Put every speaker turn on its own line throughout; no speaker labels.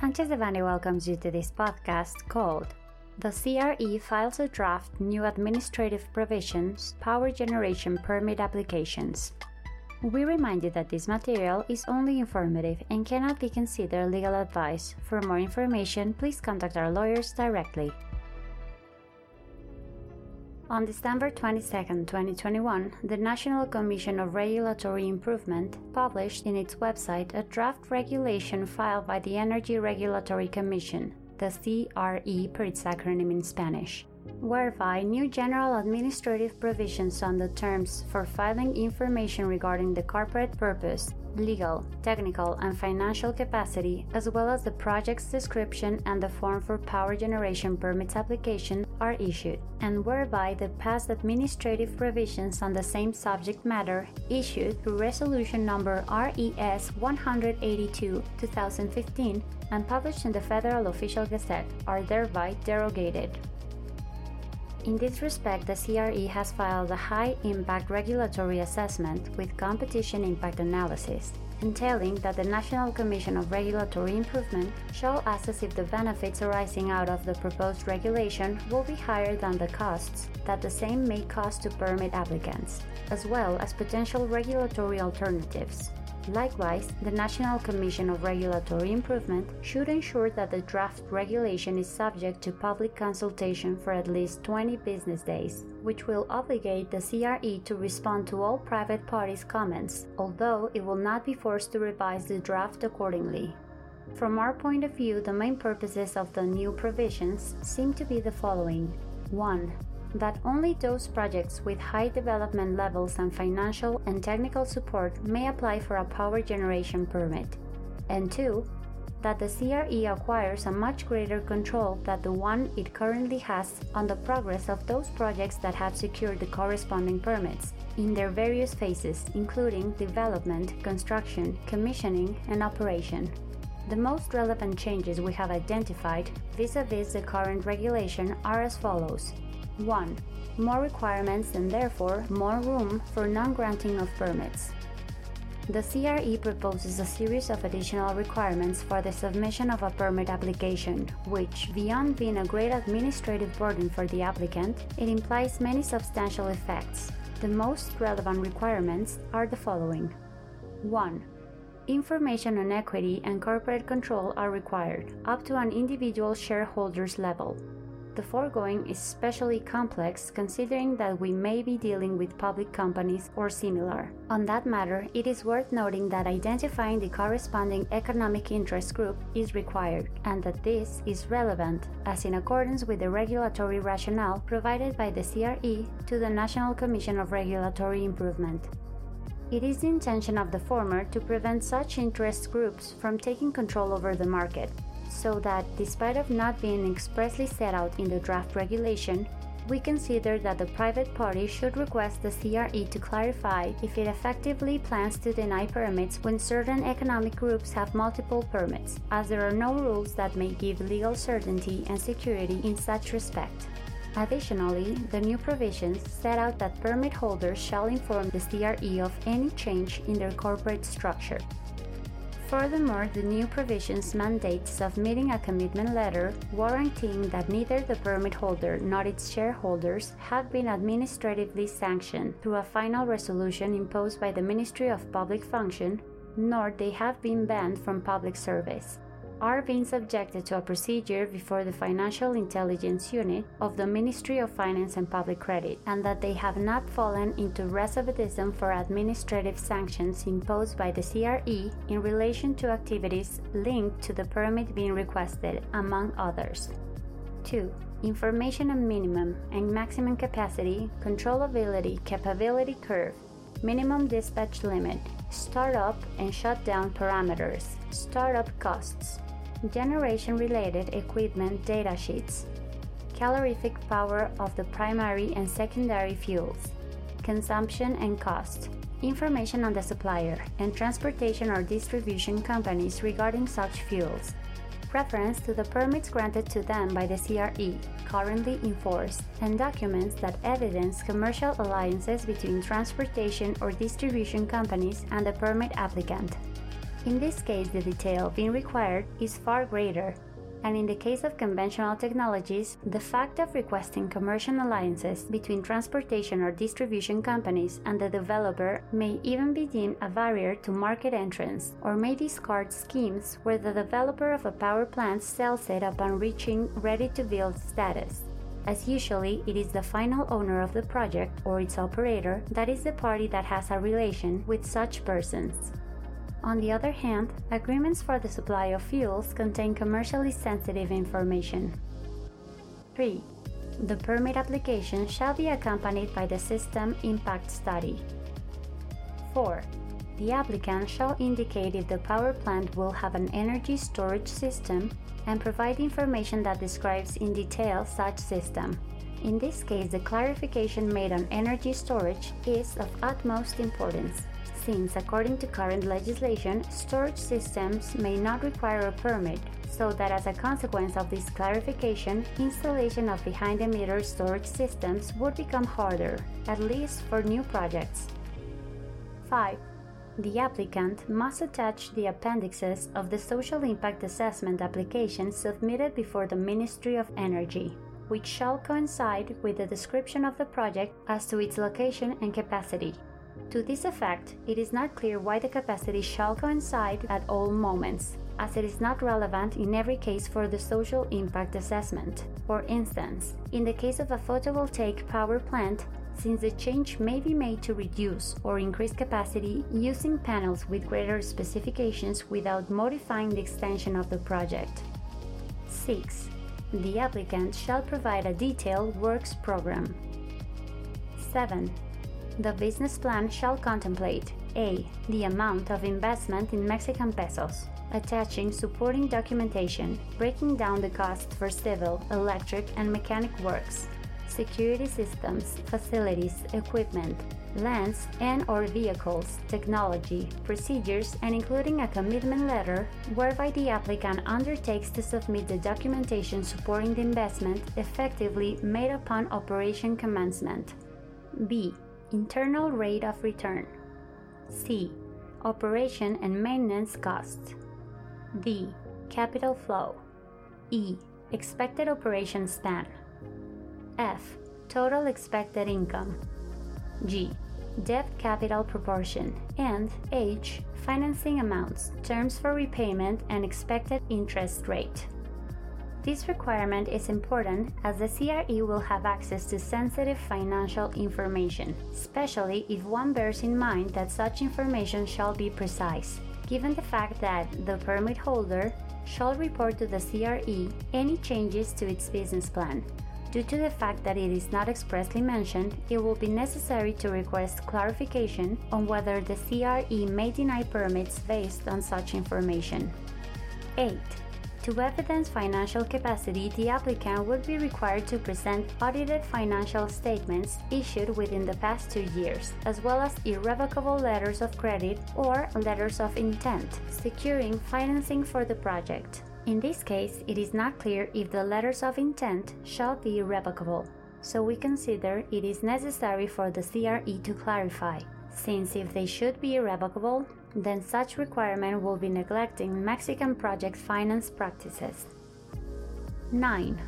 Sanchez Devanny welcomes you to this podcast called The CRE Files a Draft New Administrative Provisions Power Generation Permit Applications. We remind you that this material is only informative and cannot be considered legal advice. For more information, please contact our lawyers directly. On December 22, 2021, the National Commission of Regulatory Improvement published in its website a draft regulation filed by the Energy Regulatory Commission, the CRE per its acronym in Spanish, whereby new general administrative provisions on the terms for filing information regarding the corporate purpose, legal, technical, and financial capacity, as well as the project's description and the form for power generation permits application are issued, and whereby the past administrative provisions on the same subject matter issued through Resolution Number RES 182 2015 and published in the Federal Official Gazette are thereby derogated. In this respect, the CRE has filed a high impact regulatory assessment with competition impact analysis, entailing that the National Commission of Regulatory Improvement shall assess if the benefits arising out of the proposed regulation will be higher than the costs that the same may cost to permit applicants, as well as potential regulatory alternatives. Likewise, the National Commission of Regulatory Improvement should ensure that the draft regulation is subject to public consultation for at least 20 business days, which will obligate the CRE to respond to all private parties' comments, although it will not be forced to revise the draft accordingly. From our point of view, the main purposes of the new provisions seem to be the following 1 that only those projects with high development levels and financial and technical support may apply for a power generation permit, and two, that the CRE acquires a much greater control than the one it currently has on the progress of those projects that have secured the corresponding permits in their various phases, including development, construction, commissioning, and operation. The most relevant changes we have identified vis a vis the current regulation are as follows 1. More requirements and therefore more room for non granting of permits. The CRE proposes a series of additional requirements for the submission of a permit application, which, beyond being a great administrative burden for the applicant, it implies many substantial effects. The most relevant requirements are the following 1. Information on equity and corporate control are required, up to an individual shareholder's level. The foregoing is especially complex considering that we may be dealing with public companies or similar. On that matter, it is worth noting that identifying the corresponding economic interest group is required, and that this is relevant, as in accordance with the regulatory rationale provided by the CRE to the National Commission of Regulatory Improvement. It is the intention of the former to prevent such interest groups from taking control over the market, so that, despite of not being expressly set out in the draft regulation, we consider that the private party should request the CRE to clarify if it effectively plans to deny permits when certain economic groups have multiple permits, as there are no rules that may give legal certainty and security in such respect. Additionally, the new provisions set out that permit holders shall inform the CRE of any change in their corporate structure. Furthermore, the new provisions mandate submitting a commitment letter warranting that neither the permit holder nor its shareholders have been administratively sanctioned through a final resolution imposed by the Ministry of Public Function, nor they have been banned from public service are being subjected to a procedure before the Financial Intelligence Unit of the Ministry of Finance and Public Credit, and that they have not fallen into recidivism for administrative sanctions imposed by the CRE in relation to activities linked to the permit being requested, among others. 2. Information on minimum and maximum capacity, controllability, capability curve, minimum dispatch limit, startup and shutdown parameters, startup costs, generation related equipment datasheets, calorific power of the primary and secondary fuels, consumption and cost, information on the supplier and transportation or distribution companies regarding such fuels, reference to the permits granted to them by the CRE, currently in force, and documents that evidence commercial alliances between transportation or distribution companies and the permit applicant. In this case, the detail being required is far greater, and in the case of conventional technologies, the fact of requesting commercial alliances between transportation or distribution companies and the developer may even be deemed a barrier to market entrance, or may discard schemes where the developer of a power plant sells it upon reaching ready to build status as usually it is the final owner of the project or its operator that is the party that has a relation with such persons. On the other hand, agreements for the supply of fuels contain commercially sensitive information. 3. The permit application shall be accompanied by the system impact study. 4. The applicant shall indicate if the power plant will have an energy storage system and provide information that describes in detail such system. In this case, the clarification made on energy storage is of utmost importance since, according to current legislation, storage systems may not require a permit, so that as a consequence of this clarification, installation of behind the meter storage systems would become harder, at least for new projects. 5. The applicant must attach the appendixes of the social impact assessment application submitted before the Ministry of Energy, which shall coincide with the description of the project as to its location and capacity. To this effect, it is not clear why the capacity shall coincide at all moments, as it is not relevant in every case for the social impact assessment. For instance, in the case of a photovoltaic power plant, since the change may be made to reduce or increase capacity using panels with greater specifications without modifying the extension of the project. 6. The applicant shall provide a detailed works program. 7 the business plan shall contemplate a. the amount of investment in Mexican pesos, attaching supporting documentation, breaking down the cost for civil, electric, and mechanic works, security systems, facilities, equipment, lands and or vehicles, technology, procedures, and including a commitment letter whereby the applicant undertakes to submit the documentation supporting the investment effectively made upon operation commencement. B internal rate of return. C. Operation and maintenance costs. D. Capital flow. E. Expected operation span. F. Total expected income. G. Debt capital proportion. And H. Financing amounts, terms for repayment, and expected interest rate. This requirement is important as the CRE will have access to sensitive financial information, especially if one bears in mind that such information shall be precise, given the fact that the permit holder shall report to the CRE any changes to its business plan. Due to the fact that it is not expressly mentioned, it will be necessary to request clarification on whether the CRE may deny permits based on such information. 8. To evidence financial capacity, the applicant would be required to present audited financial statements issued within the past two years, as well as irrevocable letters of credit or letters of intent, securing financing for the project. In this case, it is not clear if the letters of intent shall be irrevocable, so we consider it is necessary for the CRE to clarify, since if they should be irrevocable, then such requirement will be neglecting Mexican project finance practices. 9.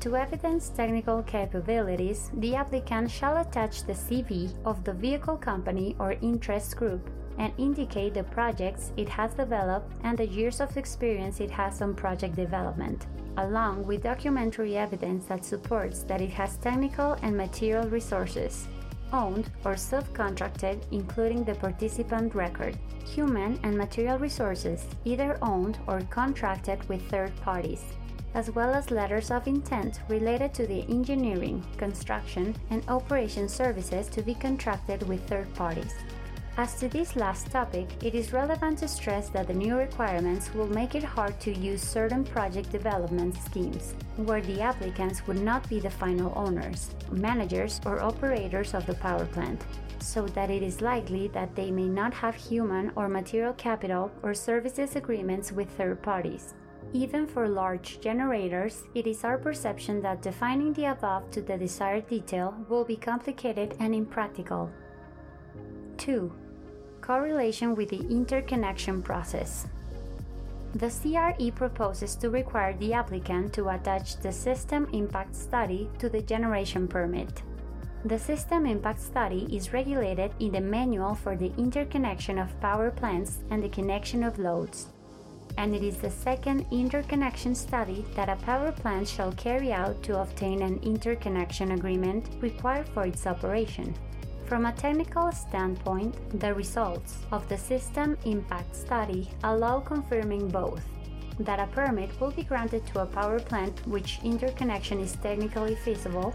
To evidence technical capabilities, the applicant shall attach the CV of the vehicle company or interest group and indicate the projects it has developed and the years of experience it has on project development, along with documentary evidence that supports that it has technical and material resources, owned or subcontracted, including the participant record, human and material resources, either owned or contracted with third parties, as well as letters of intent related to the engineering, construction, and operation services to be contracted with third parties. As to this last topic, it is relevant to stress that the new requirements will make it hard to use certain project development schemes, where the applicants would not be the final owners, managers, or operators of the power plant, so that it is likely that they may not have human or material capital or services agreements with third parties. Even for large generators, it is our perception that defining the above to the desired detail will be complicated and impractical. 2. Correlation with the interconnection process. The CRE proposes to require the applicant to attach the system impact study to the generation permit. The system impact study is regulated in the manual for the interconnection of power plants and the connection of loads. And it is the second interconnection study that a power plant shall carry out to obtain an interconnection agreement required for its operation. From a technical standpoint, the results of the system impact study allow confirming both that a permit will be granted to a power plant which interconnection is technically feasible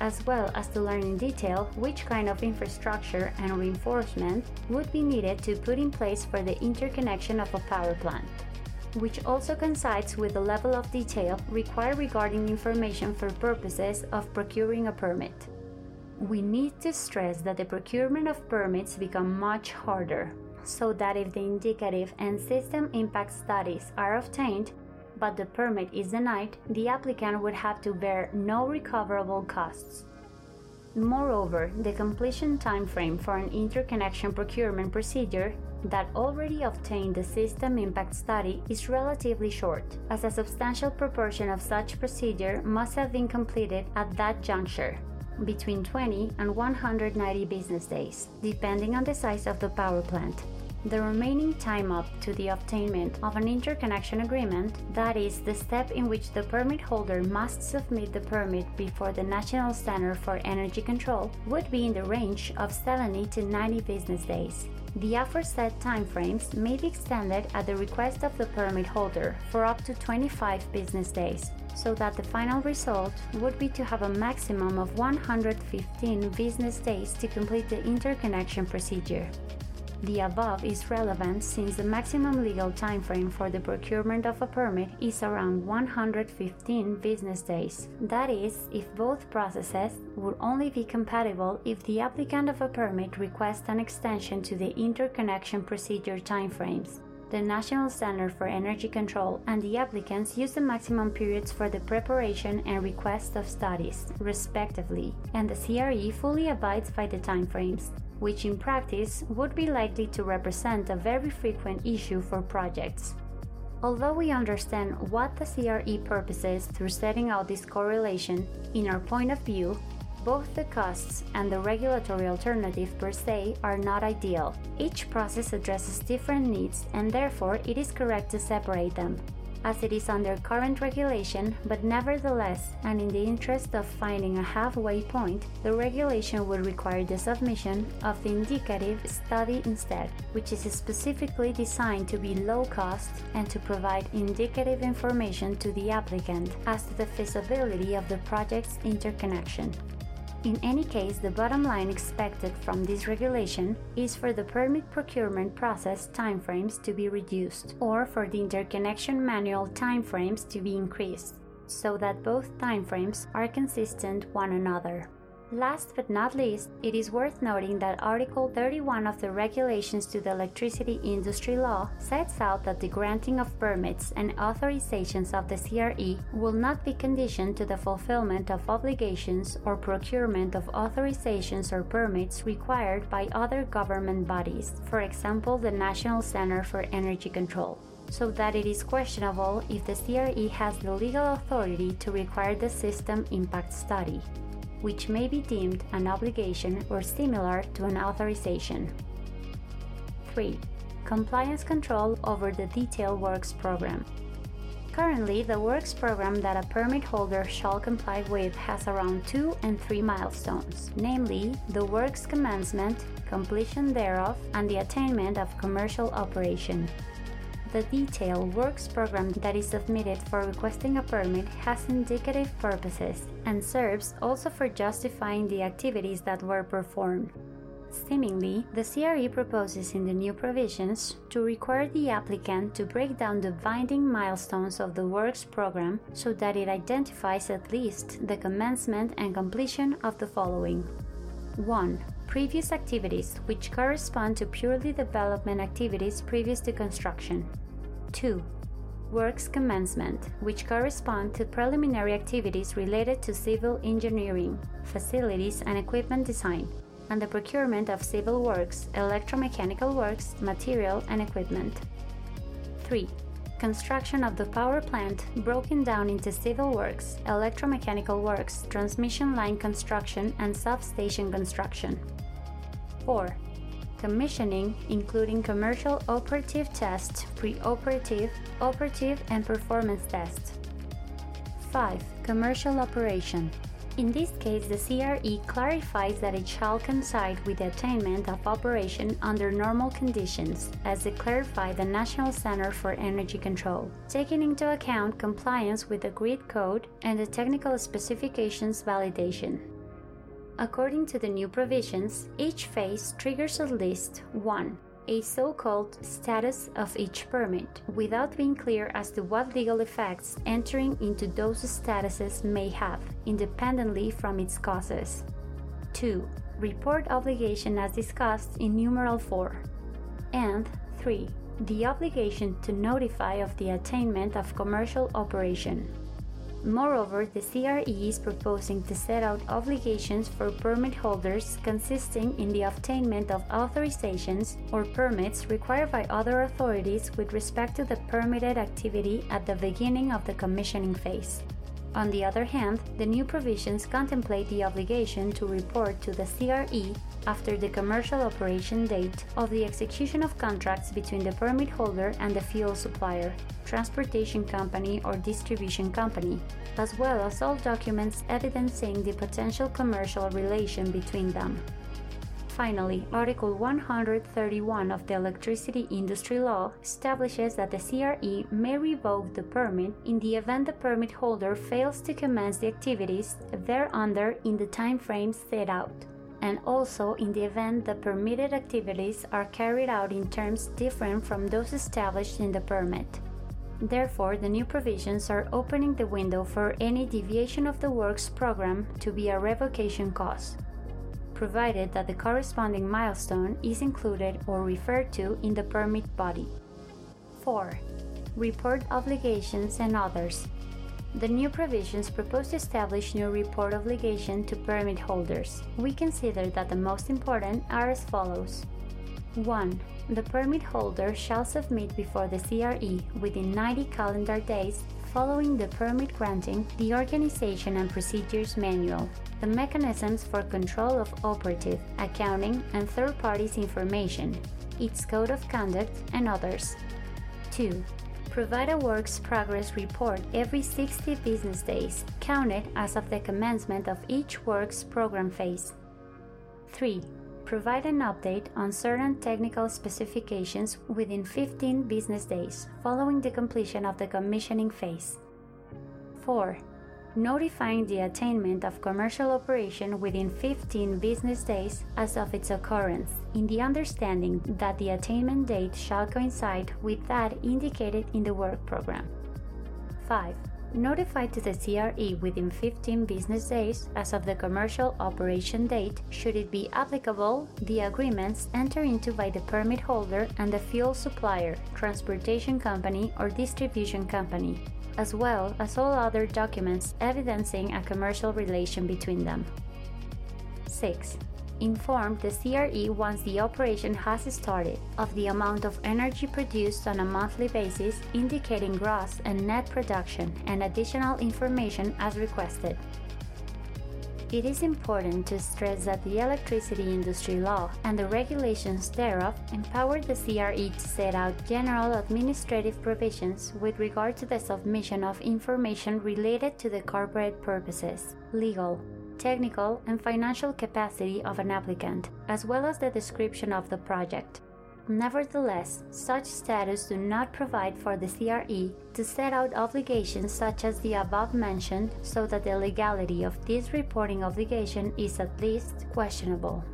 as well as to learn in detail which kind of infrastructure and reinforcement would be needed to put in place for the interconnection of a power plant, which also coincides with the level of detail required regarding information for purposes of procuring a permit. We need to stress that the procurement of permits become much harder, so that if the indicative and system impact studies are obtained, but the permit is denied, the applicant would have to bear no recoverable costs. Moreover, the completion timeframe for an interconnection procurement procedure that already obtained the system impact study is relatively short, as a substantial proportion of such procedure must have been completed at that juncture, between 20 and 190 business days, depending on the size of the power plant. The remaining time up to the obtainment of an interconnection agreement, that is, the step in which the permit holder must submit the permit before the National Center for Energy Control, would be in the range of 70 to 90 business days. The aforesaid timeframes may be extended at the request of the permit holder for up to 25 business days, so that the final result would be to have a maximum of 115 business days to complete the interconnection procedure. The above is relevant since the maximum legal timeframe for the procurement of a permit is around 115 business days. That is, if both processes would only be compatible if the applicant of a permit requests an extension to the interconnection procedure timeframes. The National Center for Energy Control and the applicants use the maximum periods for the preparation and request of studies, respectively, and the CRE fully abides by the timeframes which in practice would be likely to represent a very frequent issue for projects. Although we understand what the CRE purposes through setting out this correlation, in our point of view, both the costs and the regulatory alternative per se are not ideal. Each process addresses different needs and therefore it is correct to separate them as it is under current regulation, but nevertheless, and in the interest of finding a halfway point, the regulation would require the submission of the indicative study instead, which is specifically designed to be low cost and to provide indicative information to the applicant as to the feasibility of the project's interconnection. In any case, the bottom line expected from this regulation is for the permit procurement process timeframes to be reduced or for the interconnection manual timeframes to be increased so that both timeframes are consistent one another. Last but not least, it is worth noting that Article 31 of the Regulations to the Electricity Industry Law sets out that the granting of permits and authorizations of the CRE will not be conditioned to the fulfillment of obligations or procurement of authorizations or permits required by other government bodies, for example, the National Center for Energy Control. So that it is questionable if the CRE has the legal authority to require the system impact study which may be deemed an obligation or similar to an authorization. 3. Compliance control over the detailed works program. Currently, the works program that a permit holder shall comply with has around two and three milestones, namely the works commencement, completion thereof, and the attainment of commercial operation. The detailed works program that is submitted for requesting a permit has indicative purposes and serves also for justifying the activities that were performed. Seemingly, the CRE proposes in the new provisions to require the applicant to break down the binding milestones of the works program so that it identifies at least the commencement and completion of the following 1. Previous activities, which correspond to purely development activities previous to construction. 2. Works commencement, which correspond to preliminary activities related to civil engineering, facilities, and equipment design. and the procurement of civil works, electromechanical works, material, and equipment. 3. Construction of the power plant broken down into civil works, electromechanical works, transmission line construction, and substation construction. 4. Commissioning, including commercial operative tests, pre operative, operative, and performance tests. 5. Commercial operation. In this case, the CRE clarifies that it shall coincide with the attainment of operation under normal conditions, as declared by the National Center for Energy Control, taking into account compliance with the grid code and the technical specifications validation. According to the new provisions, each phase triggers at least 1 a so called status of each permit, without being clear as to what legal effects entering into those statuses may have, independently from its causes. 2. Report obligation as discussed in numeral 4. And 3. The obligation to notify of the attainment of commercial operation. Moreover, the CRE is proposing to set out obligations for permit holders consisting in the obtainment of authorizations or permits required by other authorities with respect to the permitted activity at the beginning of the commissioning phase. On the other hand, the new provisions contemplate the obligation to report to the CRE after the commercial operation date of the execution of contracts between the permit holder and the fuel supplier, transportation company, or distribution company, as well as all documents evidencing the potential commercial relation between them. Finally, Article 131 of the Electricity Industry Law establishes that the CRE may revoke the permit in the event the permit holder fails to commence the activities thereunder in the time frames set out, and also in the event the permitted activities are carried out in terms different from those established in the permit. Therefore, the new provisions are opening the window for any deviation of the works program to be a revocation cause provided that the corresponding milestone is included or referred to in the permit body. 4. Report obligations and others. The new provisions propose to establish new report obligation to permit holders. We consider that the most important are as follows. 1. The permit holder shall submit before the CRE within 90 calendar days following the permit granting the Organization and Procedures Manual, the mechanisms for control of operative, accounting, and third parties information, its code of conduct, and others. 2. Provide a works progress report every 60 business days, counted as of the commencement of each works program phase. 3 provide an update on certain technical specifications within 15 business days following the completion of the commissioning phase. 4. Notifying the attainment of commercial operation within 15 business days as of its occurrence, in the understanding that the attainment date shall coincide with that indicated in the work program. 5 Notify to the CRE within 15 business days as of the commercial operation date, should it be applicable, the agreements entered into by the permit holder and the fuel supplier, transportation company, or distribution company, as well as all other documents evidencing a commercial relation between them. 6 inform the CRE once the operation has started of the amount of energy produced on a monthly basis, indicating gross and net production, and additional information as requested. It is important to stress that the electricity industry law and the regulations thereof empower the CRE to set out general administrative provisions with regard to the submission of information related to the corporate purposes, legal, technical, and financial capacity of an applicant, as well as the description of the project. Nevertheless, such status do not provide for the CRE to set out obligations such as the above mentioned, so that the legality of this reporting obligation is at least questionable.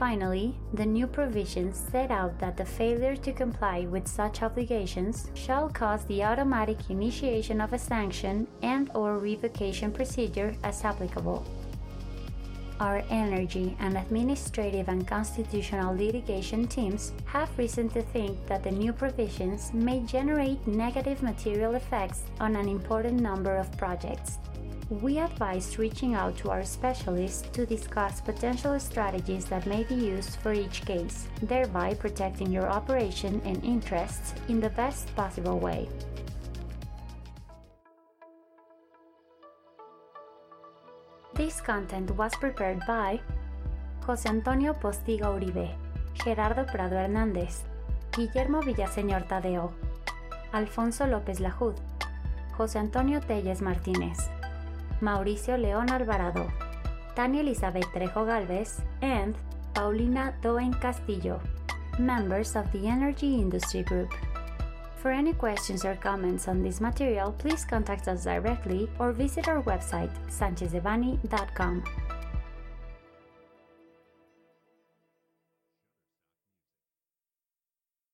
Finally, the new provisions set out that the failure to comply with such obligations shall cause the automatic initiation of a sanction and or revocation procedure as applicable. Our energy and administrative and constitutional litigation teams have reason to think that the new provisions may generate negative material effects on an important number of projects we advise reaching out to our specialists to discuss potential strategies that may be used for each case, thereby protecting your operation and interests in the best possible way. This content was prepared by José Antonio Postigo Uribe, Gerardo Prado Hernández, Guillermo Villaseñor Tadeo, Alfonso López Lajud, José Antonio Telles Martínez, Mauricio León Alvarado, Tania Elizabeth Trejo Galvez, and Paulina Doen Castillo, members of the Energy Industry Group. For any questions or comments on this material, please contact us directly or visit our website, sanchezdevanny.com.